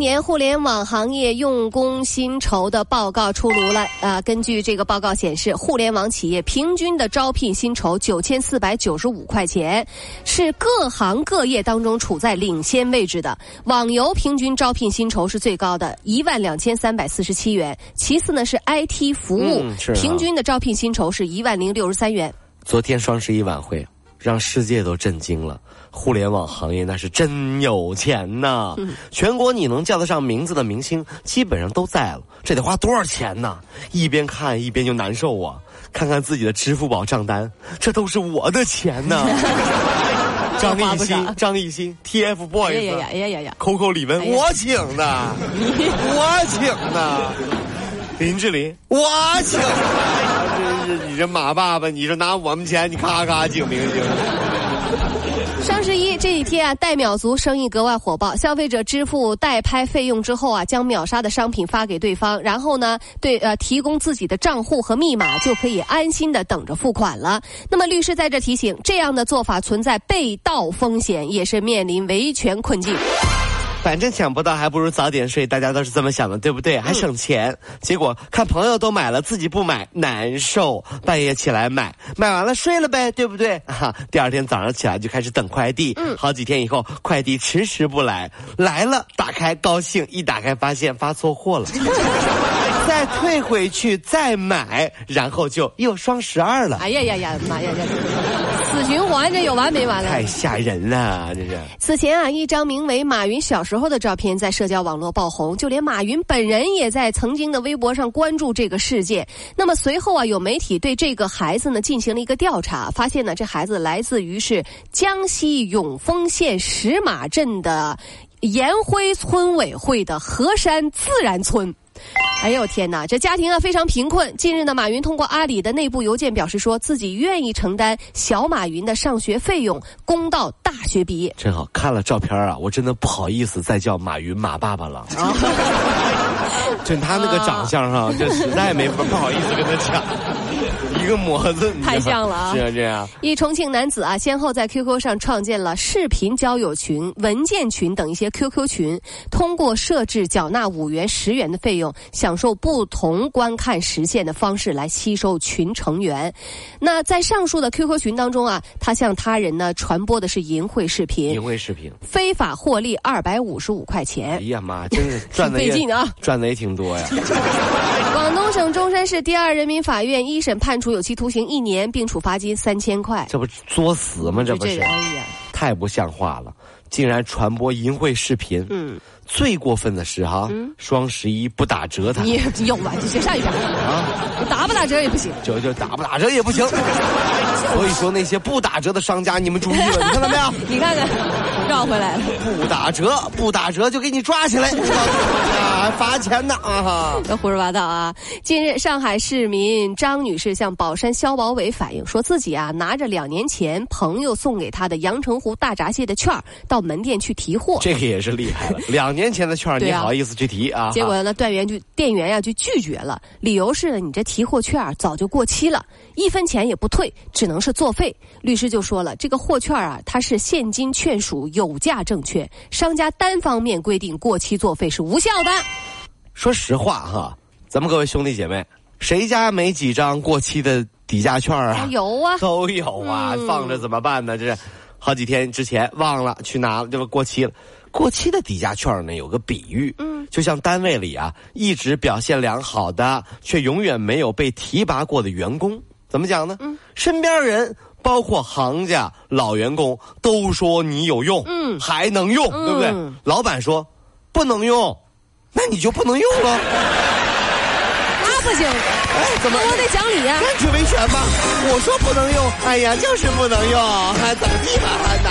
年互联网行业用工薪酬的报告出炉了啊！根据这个报告显示，互联网企业平均的招聘薪酬九千四百九十五块钱，是各行各业当中处在领先位置的。网游平均招聘薪酬是最高的，一万两千三百四十七元。其次呢是 IT 服务，平均的招聘薪酬是一万零六十三元。昨天双十一晚会让世界都震惊了。互联网行业那是真有钱呐！全国你能叫得上名字的明星基本上都在了，这得花多少钱呢？一边看一边就难受啊！看看自己的支付宝账单，这都是我的钱呐！张艺兴、张艺兴、TFBOYS、哎呀呀呀呀呀，Coco 李玟，我请的，我请的，林志玲，我请的，真是你这马爸爸，你说拿我们钱，你咔咔请明星。双十一这一天啊，代秒族生意格外火爆。消费者支付代拍费用之后啊，将秒杀的商品发给对方，然后呢，对呃提供自己的账户和密码，就可以安心的等着付款了。那么律师在这提醒，这样的做法存在被盗风险，也是面临维权困境。反正抢不到，还不如早点睡。大家都是这么想的，对不对？还省钱。结果看朋友都买了，自己不买，难受。半夜起来买，买完了睡了呗，对不对？哈，第二天早上起来就开始等快递。嗯，好几天以后，快递迟迟不来，来了，打开高兴，一打开发现发错货了。再退回去再买，然后就又双十二了。哎呀呀呀，妈呀呀！死循环，这有完没完了？太吓人了，这是。此前啊，一张名为马云小时候的照片在社交网络爆红，就连马云本人也在曾经的微博上关注这个事件。那么随后啊，有媒体对这个孩子呢进行了一个调查，发现呢，这孩子来自于是江西永丰县石马镇的延辉村委会的河山自然村。哎呦天哪，这家庭啊非常贫困。近日呢，马云通过阿里的内部邮件表示，说自己愿意承担小马云的上学费用，供到大学毕业。真好看了照片啊，我真的不好意思再叫马云马爸爸了。就他那个长相哈，这实在没法不好意思跟他抢。一个模子，太像了啊！是啊，这样。一重庆男子啊，先后在 QQ 上创建了视频交友群、文件群等一些 QQ 群，通过设置缴纳五元、十元的费用，享受不同观看时限的方式来吸收群成员。那在上述的 QQ 群当中啊，他向他人呢传播的是淫秽视频，淫秽视频，非法获利二百五十五块钱。哎呀妈，真是赚 的费劲啊，赚的也挺多呀。广东省中山市第二人民法院一审判处。有期徒刑一年，并处罚金三千块。这不作死吗？这不是，太不像话了！竟然传播淫秽视频。嗯，最过分的是哈，双十一不打折，他你有吧？就先上一边啊！打不打折也不行，就就打不打折也不行。所以说那些不打折的商家，你们注意了，你看到没有？你看看，绕回来了。不打折，不打折就给你抓起来。罚钱呢啊！哈，别胡说八道啊！近日，上海市民张女士向宝山消保委反映，说自己啊拿着两年前朋友送给她的阳澄湖大闸蟹的券到门店去提货。这个也是厉害了，两年前的券你好意思去提啊？结果呢，店员就店员呀就拒绝了，理由是呢，你这提货券早就过期了，一分钱也不退，只能是作废。律师就说了，这个货券啊，它是现金券属有价证券，商家单方面规定过期作废是无效的。说实话哈，咱们各位兄弟姐妹，谁家没几张过期的抵价券啊？有啊，都有啊，放着怎么办呢？这是好几天之前忘了去拿了，这不过期了。过期的抵价券呢，有个比喻，嗯，就像单位里啊，一直表现良好的，却永远没有被提拔过的员工，怎么讲呢？嗯，身边人，包括行家、老员工，都说你有用，嗯，还能用，对不对？老板说不能用。那你就不能用了？那不行！哎，怎么我得讲理呀？那去维权吧！我说不能用，哎呀，就是不能用，还怎么地吧？还拿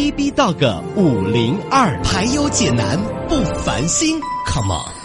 bb 到个五零二排忧解难不烦心 come on